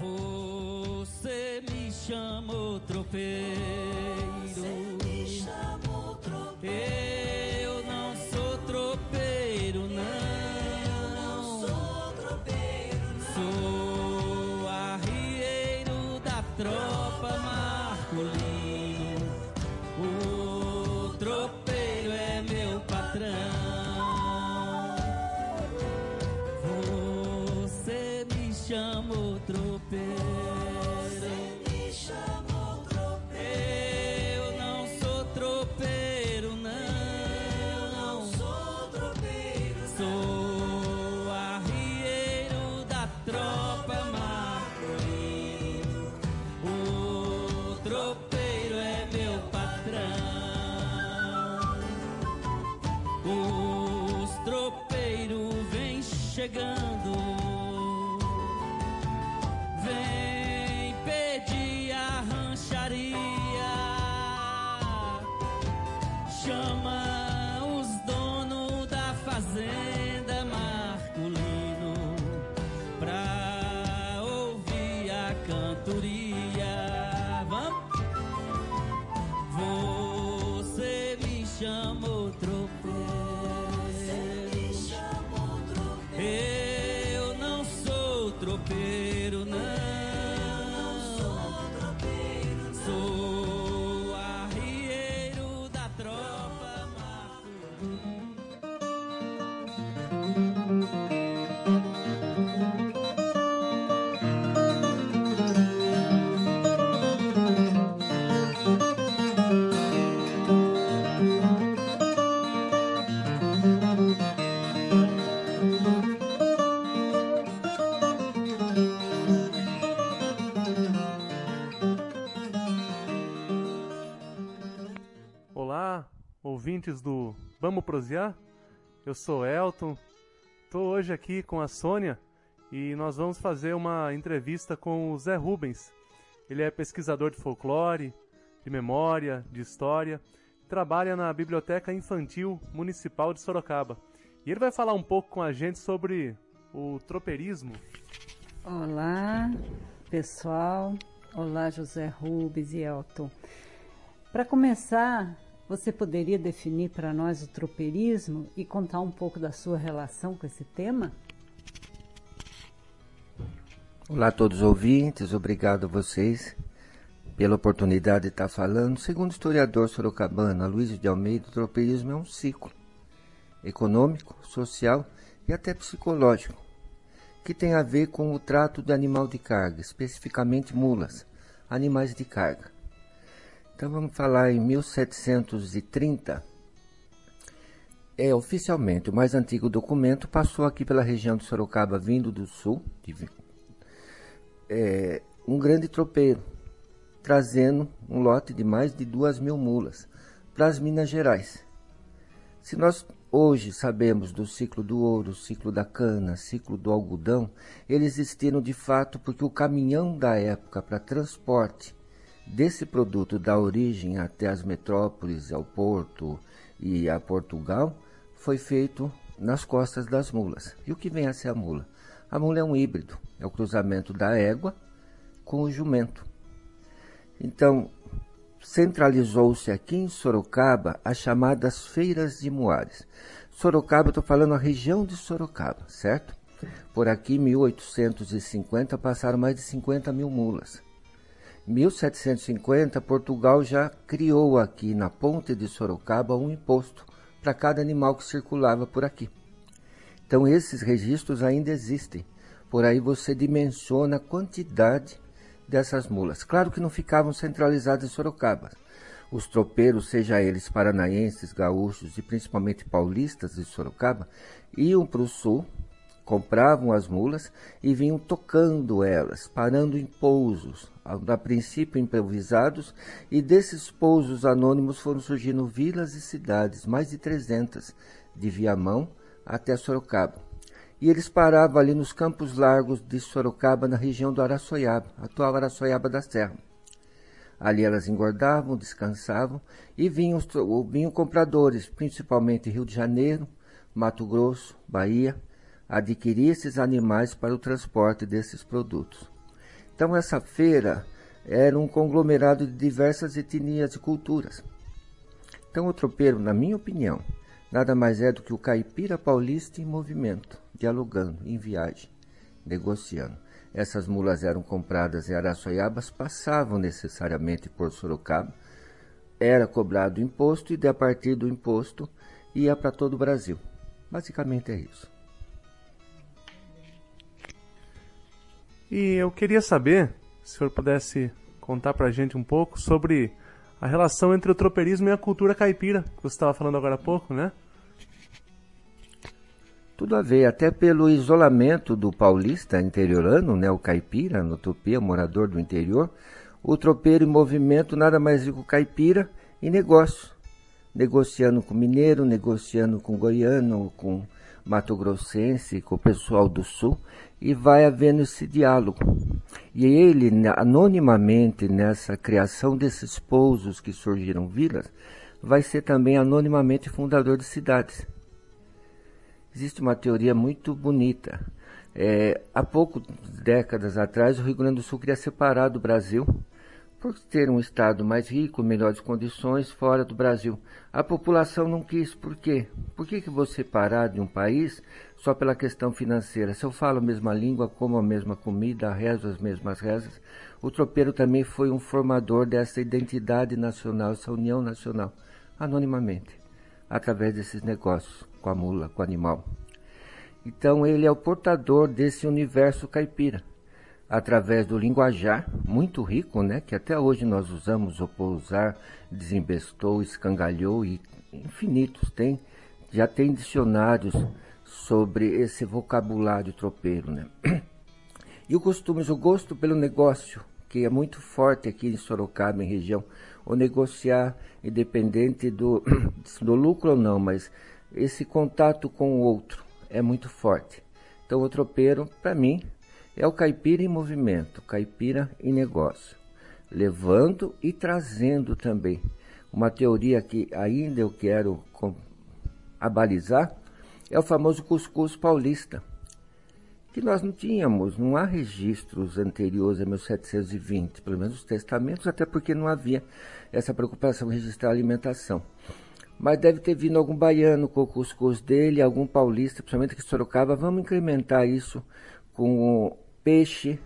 Você me chamou tropeiro. Você me chamou tropeiro. Some Vamos Prosear? Eu sou Elton, estou hoje aqui com a Sônia e nós vamos fazer uma entrevista com o Zé Rubens. Ele é pesquisador de folclore, de memória, de história, trabalha na Biblioteca Infantil Municipal de Sorocaba. E ele vai falar um pouco com a gente sobre o tropeirismo. Olá, pessoal. Olá, José Rubens e Elton. Para começar, você poderia definir para nós o tropeirismo e contar um pouco da sua relação com esse tema? Olá a todos os ouvintes, obrigado a vocês pela oportunidade de estar falando. Segundo o historiador sorocabano Luiz de Almeida, o tropeirismo é um ciclo econômico, social e até psicológico, que tem a ver com o trato de animal de carga, especificamente mulas, animais de carga. Então vamos falar em 1730. É oficialmente o mais antigo documento, passou aqui pela região de Sorocaba, vindo do sul, de é, um grande tropeiro, trazendo um lote de mais de duas mil mulas para as Minas Gerais. Se nós hoje sabemos do ciclo do ouro, ciclo da cana, ciclo do algodão, eles existiram de fato porque o caminhão da época para transporte desse produto da origem até as metrópoles, ao porto e a Portugal, foi feito nas costas das mulas. E o que vem a ser a mula? A mula é um híbrido, é o cruzamento da égua com o jumento. Então, centralizou-se aqui em Sorocaba as chamadas feiras de Moares. Sorocaba, estou falando a região de Sorocaba, certo? Por aqui, em 1850, passaram mais de 50 mil mulas. 1750, Portugal já criou aqui na ponte de Sorocaba um imposto para cada animal que circulava por aqui. Então esses registros ainda existem. Por aí você dimensiona a quantidade dessas mulas. Claro que não ficavam centralizadas em Sorocaba. Os tropeiros, seja eles paranaenses, gaúchos e principalmente paulistas de Sorocaba, iam para o sul, compravam as mulas e vinham tocando elas, parando em pousos, a princípio improvisados, e desses pousos anônimos foram surgindo vilas e cidades, mais de 300, de Viamão até Sorocaba. E eles paravam ali nos campos largos de Sorocaba, na região do Araçoiaba, atual Araçoiaba da Serra. Ali elas engordavam, descansavam e vinham, vinham compradores, principalmente Rio de Janeiro, Mato Grosso, Bahia, adquirir esses animais para o transporte desses produtos. Então essa feira era um conglomerado de diversas etnias e culturas. Então o tropeiro, na minha opinião, nada mais é do que o caipira paulista em movimento, dialogando, em viagem, negociando. Essas mulas eram compradas em Araçoiabas, passavam necessariamente por Sorocaba, era cobrado imposto e a partir do imposto ia para todo o Brasil. Basicamente é isso. E eu queria saber, se o senhor pudesse contar para a gente um pouco sobre a relação entre o tropeirismo e a cultura caipira, que você estava falando agora há pouco, né? Tudo a ver, até pelo isolamento do paulista interiorano, né, o caipira, no Tupia, morador do interior, o tropeiro em movimento nada mais do que o caipira e negócio. Negociando com mineiro, negociando com goiano, com Mato Grossense, com o pessoal do sul, e vai havendo esse diálogo. E ele, anonimamente, nessa criação desses pousos que surgiram vilas, vai ser também anonimamente fundador de cidades. Existe uma teoria muito bonita. É, há poucas décadas atrás, o Rio Grande do Sul queria separar do Brasil por ter um estado mais rico, melhores condições fora do Brasil. A população não quis. Por quê? Por que, que vou separar de um país só pela questão financeira? Se eu falo a mesma língua, como a mesma comida, rezo as mesmas rezas, o tropeiro também foi um formador dessa identidade nacional, essa união nacional, anonimamente, através desses negócios com a mula, com o animal. Então ele é o portador desse universo caipira através do linguajar muito rico, né, que até hoje nós usamos, opousar, desembestou, escangalhou e infinitos tem, já tem dicionários sobre esse vocabulário tropeiro, né? E o costume, o gosto pelo negócio, que é muito forte aqui em Sorocaba, em região, o negociar, independente do, do lucro ou não, mas esse contato com o outro é muito forte. Então o tropeiro, para mim, é o caipira em movimento, caipira em negócio, levando e trazendo também. Uma teoria que ainda eu quero abalizar é o famoso cuscuz paulista, que nós não tínhamos, não há registros anteriores a 1720, pelo menos os testamentos, até porque não havia essa preocupação em registrar a alimentação. Mas deve ter vindo algum baiano com o cuscuz dele, algum paulista, principalmente que Sorocaba, vamos incrementar isso com peixe,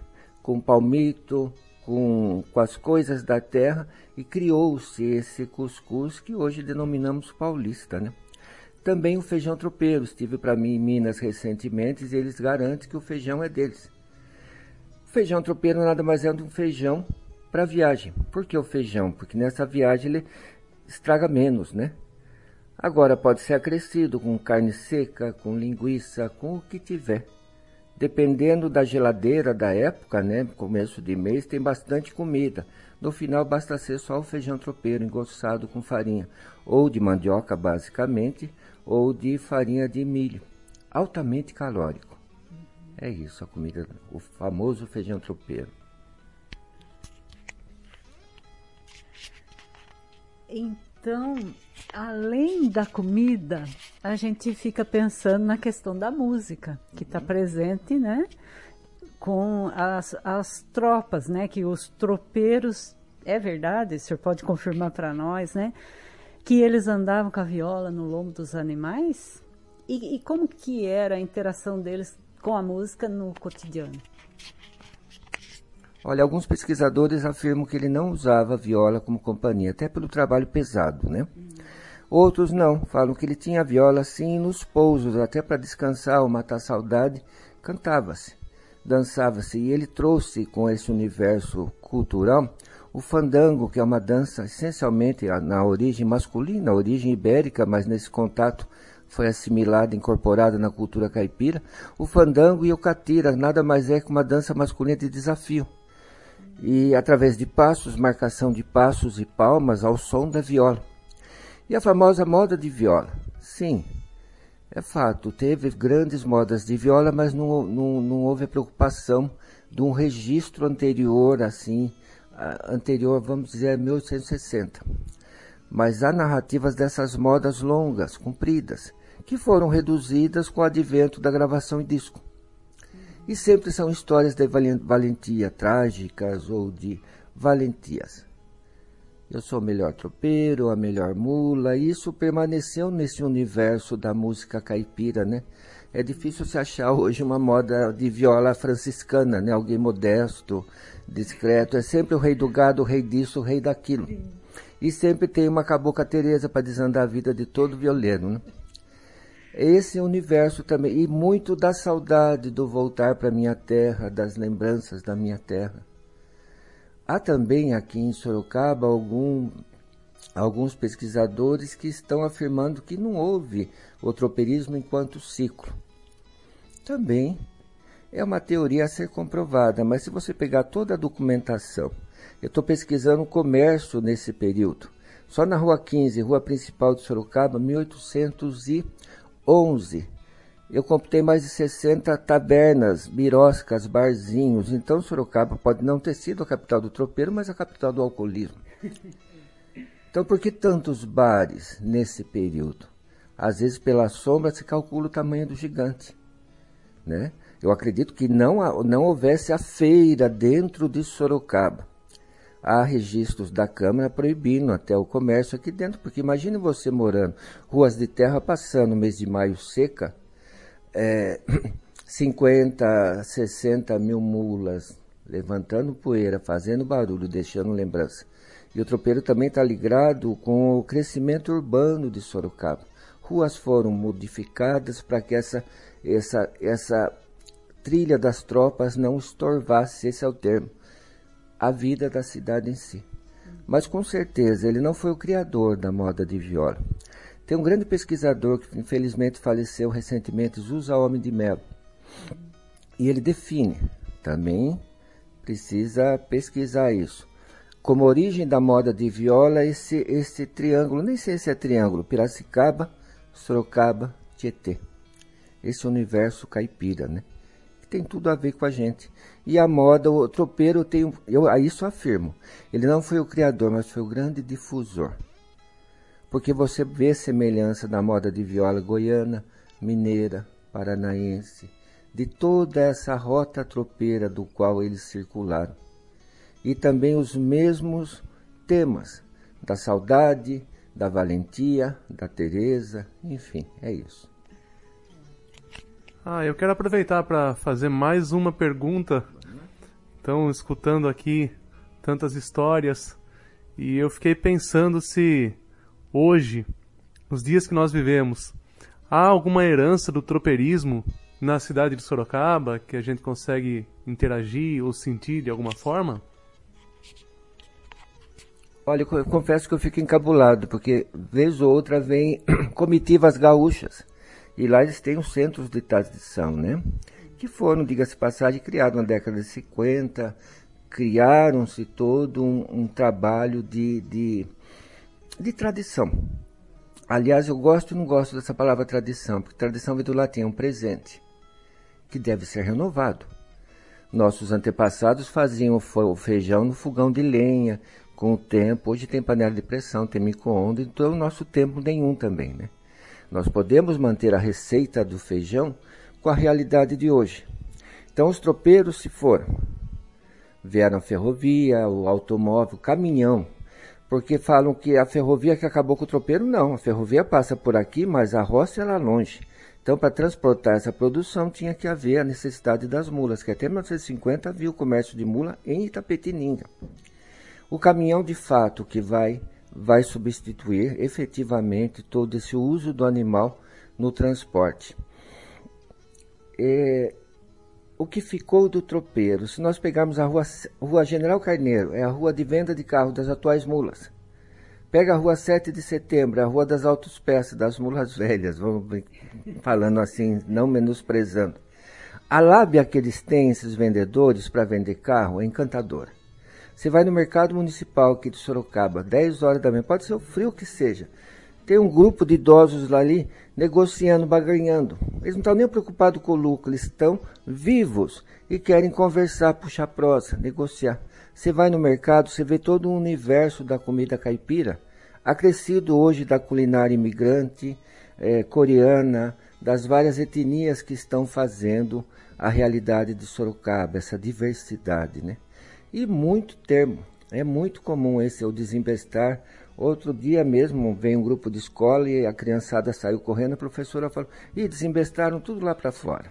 com palmito, com, com as coisas da terra e criou-se esse cuscuz que hoje denominamos paulista, né? Também o feijão tropeiro, estive para mim em Minas recentemente e eles garantem que o feijão é deles. O feijão tropeiro nada mais é do que um feijão para viagem. Por que o feijão? Porque nessa viagem ele estraga menos, né? Agora pode ser acrescido com carne seca, com linguiça, com o que tiver. Dependendo da geladeira da época, né, começo de mês, tem bastante comida. No final basta ser só o feijão tropeiro engrossado com farinha, ou de mandioca basicamente, ou de farinha de milho, altamente calórico. É isso a comida, o famoso feijão tropeiro. Então, além da comida, a gente fica pensando na questão da música, que está presente, né? Com as, as tropas, né? Que os tropeiros, é verdade, o senhor pode confirmar para nós, né? Que eles andavam com a viola no lombo dos animais? E, e como que era a interação deles com a música no cotidiano? Olha, alguns pesquisadores afirmam que ele não usava viola como companhia, até pelo trabalho pesado, né? Outros não, falam que ele tinha viola assim nos pousos, até para descansar ou matar saudade, cantava-se, dançava-se. E ele trouxe com esse universo cultural o fandango, que é uma dança essencialmente na origem masculina, origem ibérica, mas nesse contato foi assimilada, incorporada na cultura caipira. O fandango e o catira nada mais é que uma dança masculina de desafio e através de passos, marcação de passos e palmas ao som da viola. E a famosa moda de viola. Sim, é fato, teve grandes modas de viola, mas não, não, não houve a preocupação de um registro anterior, assim, anterior, vamos dizer, a 1860. Mas há narrativas dessas modas longas, compridas, que foram reduzidas com o advento da gravação em disco. E sempre são histórias de valentia, trágicas ou de valentias. Eu sou o melhor tropeiro, a melhor mula, e isso permaneceu nesse universo da música caipira, né? É difícil se achar hoje uma moda de viola franciscana, né? Alguém modesto, discreto. É sempre o rei do gado, o rei disso, o rei daquilo. E sempre tem uma cabocla Teresa para desandar a vida de todo violino, né? Esse universo também, e muito da saudade do voltar para minha terra, das lembranças da minha terra. Há também aqui em Sorocaba algum, alguns pesquisadores que estão afirmando que não houve o troperismo enquanto ciclo. Também é uma teoria a ser comprovada, mas se você pegar toda a documentação, eu estou pesquisando o comércio nesse período. Só na Rua 15, rua principal de Sorocaba, 1800 e 11. Eu computei mais de 60 tabernas, biroscas, barzinhos. Então Sorocaba pode não ter sido a capital do tropeiro, mas a capital do alcoolismo. Então por que tantos bares nesse período? Às vezes pela sombra se calcula o tamanho do gigante. Né? Eu acredito que não, não houvesse a feira dentro de Sorocaba há registros da Câmara proibindo até o comércio aqui dentro, porque imagine você morando, ruas de terra passando mês de maio seca, é, 50, 60 mil mulas levantando poeira, fazendo barulho, deixando lembrança. E o tropeiro também está ligado com o crescimento urbano de Sorocaba. Ruas foram modificadas para que essa, essa, essa trilha das tropas não estorvasse, esse é o termo a vida da cidade em si. Mas com certeza ele não foi o criador da moda de viola. Tem um grande pesquisador que infelizmente faleceu recentemente, Zusa Homem de Melo. E ele define, também precisa pesquisar isso. Como origem da moda de viola, esse, esse triângulo, nem sei se é triângulo, Piracicaba, Sorocaba, Tietê. Esse universo caipira, né? Tem tudo a ver com a gente. E a moda, o tropeiro tem, eu a isso afirmo, ele não foi o criador, mas foi o grande difusor. Porque você vê semelhança da moda de viola goiana, mineira, paranaense, de toda essa rota tropeira do qual eles circularam. E também os mesmos temas da saudade, da valentia, da Teresa, enfim, é isso. Ah, eu quero aproveitar para fazer mais uma pergunta. Então, escutando aqui tantas histórias, e eu fiquei pensando se hoje, nos dias que nós vivemos, há alguma herança do tropeirismo na cidade de Sorocaba que a gente consegue interagir ou sentir de alguma forma? Olha, eu confesso que eu fico encabulado, porque vez ou outra vem comitivas gaúchas e lá eles têm os centros de tradição, né? Que foram, diga-se passagem, criados na década de 50, criaram-se todo um, um trabalho de, de, de tradição. Aliás, eu gosto e não gosto dessa palavra tradição, porque tradição vem do latim, é um presente, que deve ser renovado. Nossos antepassados faziam o feijão no fogão de lenha, com o tempo. Hoje tem panela de pressão, tem micro-ondas, então o nosso tempo nenhum também, né? Nós podemos manter a receita do feijão com a realidade de hoje. Então, os tropeiros se foram. Vieram a ferrovia, o automóvel, o caminhão, porque falam que a ferrovia que acabou com o tropeiro, não. A ferrovia passa por aqui, mas a roça é lá longe. Então, para transportar essa produção, tinha que haver a necessidade das mulas, que até 1950 havia o comércio de mula em Itapetininga. O caminhão, de fato, que vai vai substituir efetivamente todo esse uso do animal no transporte. É, o que ficou do tropeiro? Se nós pegarmos a rua, rua General Carneiro, é a rua de venda de carro das atuais mulas. Pega a rua 7 de setembro, a rua das autopeças, das mulas velhas, vamos falando assim, não menosprezando. A lábia que eles têm, esses vendedores, para vender carro, é encantadora. Você vai no mercado municipal aqui de Sorocaba, 10 horas da manhã, pode ser o frio que seja. Tem um grupo de idosos lá ali negociando, baganhando. Eles não estão nem preocupados com o lucro, eles estão vivos e querem conversar, puxar prosa, negociar. Você vai no mercado, você vê todo o universo da comida caipira, acrescido hoje da culinária imigrante, é, coreana, das várias etnias que estão fazendo a realidade de Sorocaba, essa diversidade, né? E muito termo, é muito comum esse o desembestar. Outro dia mesmo vem um grupo de escola e a criançada saiu correndo, a professora falou: "E desembestaram tudo lá para fora".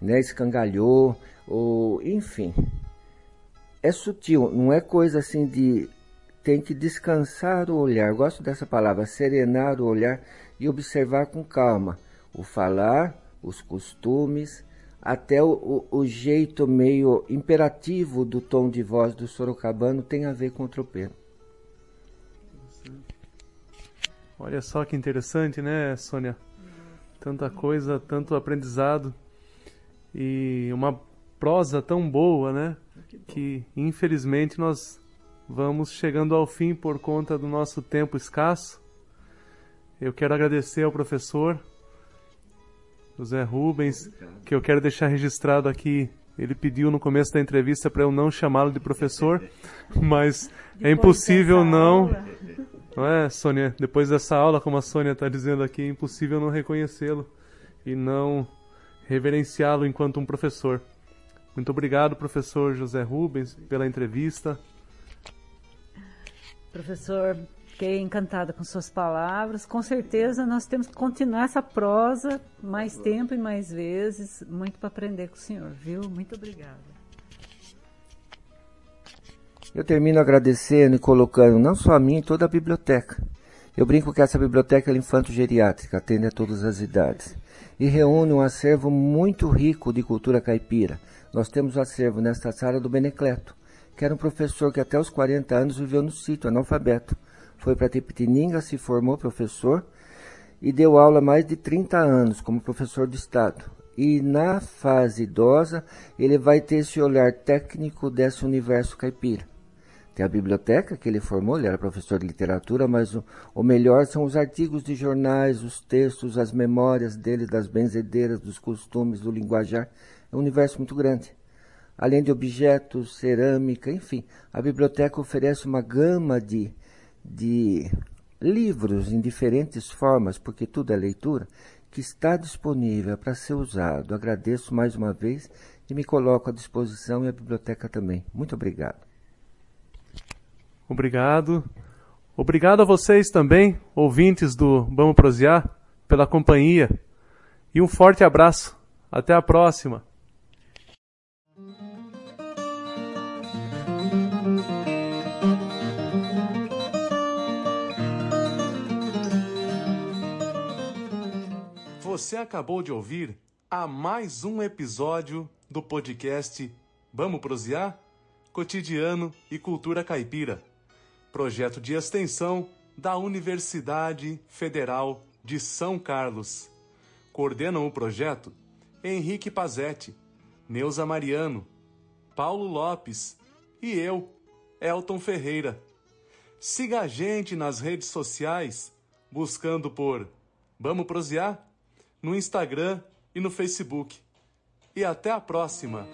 Né, escangalhou, ou enfim. É sutil, não é coisa assim de tem que descansar o olhar. Gosto dessa palavra, serenar o olhar e observar com calma o falar, os costumes, até o, o, o, jeito meio imperativo do tom de voz do sorocabano tem a ver com o tropeiro. Olha só que interessante, né, Sônia? Tanta coisa, tanto aprendizado e uma prosa tão boa, né? Que infelizmente nós vamos chegando ao fim por conta do nosso tempo escasso. Eu quero agradecer ao professor José Rubens, que eu quero deixar registrado aqui. Ele pediu no começo da entrevista para eu não chamá-lo de professor, mas é impossível não. Não é, Sônia? Depois dessa aula, como a Sônia está dizendo aqui, é impossível não reconhecê-lo e não reverenciá-lo enquanto um professor. Muito obrigado, professor José Rubens, pela entrevista. Professor, fiquei encantada com suas palavras. Com certeza nós temos que continuar essa prosa mais tempo e mais vezes. Muito para aprender com o senhor, viu? Muito obrigada. Eu termino agradecendo e colocando não só a mim, toda a biblioteca. Eu brinco que essa biblioteca é infanto-geriátrica, atende a todas as idades. E reúne um acervo muito rico de cultura caipira. Nós temos o acervo nesta sala do Benecleto, que era um professor que até os 40 anos viveu no sítio, analfabeto. Foi para Tepitininga, se formou professor e deu aula mais de 30 anos como professor de Estado. E na fase idosa, ele vai ter esse olhar técnico desse universo caipira. Tem a biblioteca que ele formou, ele era professor de literatura, mas o, o, melhor são os artigos de jornais, os textos, as memórias dele, das benzedeiras, dos costumes, do linguajar. É um universo muito grande. Além de objetos, cerâmica, enfim, a biblioteca oferece uma gama de, de livros em diferentes formas, porque tudo é leitura, que está disponível para ser usado. Agradeço mais uma vez e me coloco à disposição e a biblioteca também. Muito obrigado. Obrigado. Obrigado a vocês também, ouvintes do Vamos Prosear, pela companhia. E um forte abraço. Até a próxima. Você acabou de ouvir a mais um episódio do podcast Vamos Prosear? Cotidiano e Cultura Caipira projeto de extensão da Universidade Federal de São Carlos. Coordenam o projeto Henrique Pazetti, Neuza Mariano, Paulo Lopes e eu, Elton Ferreira. Siga a gente nas redes sociais, buscando por Vamos Prosear no Instagram e no Facebook. E até a próxima!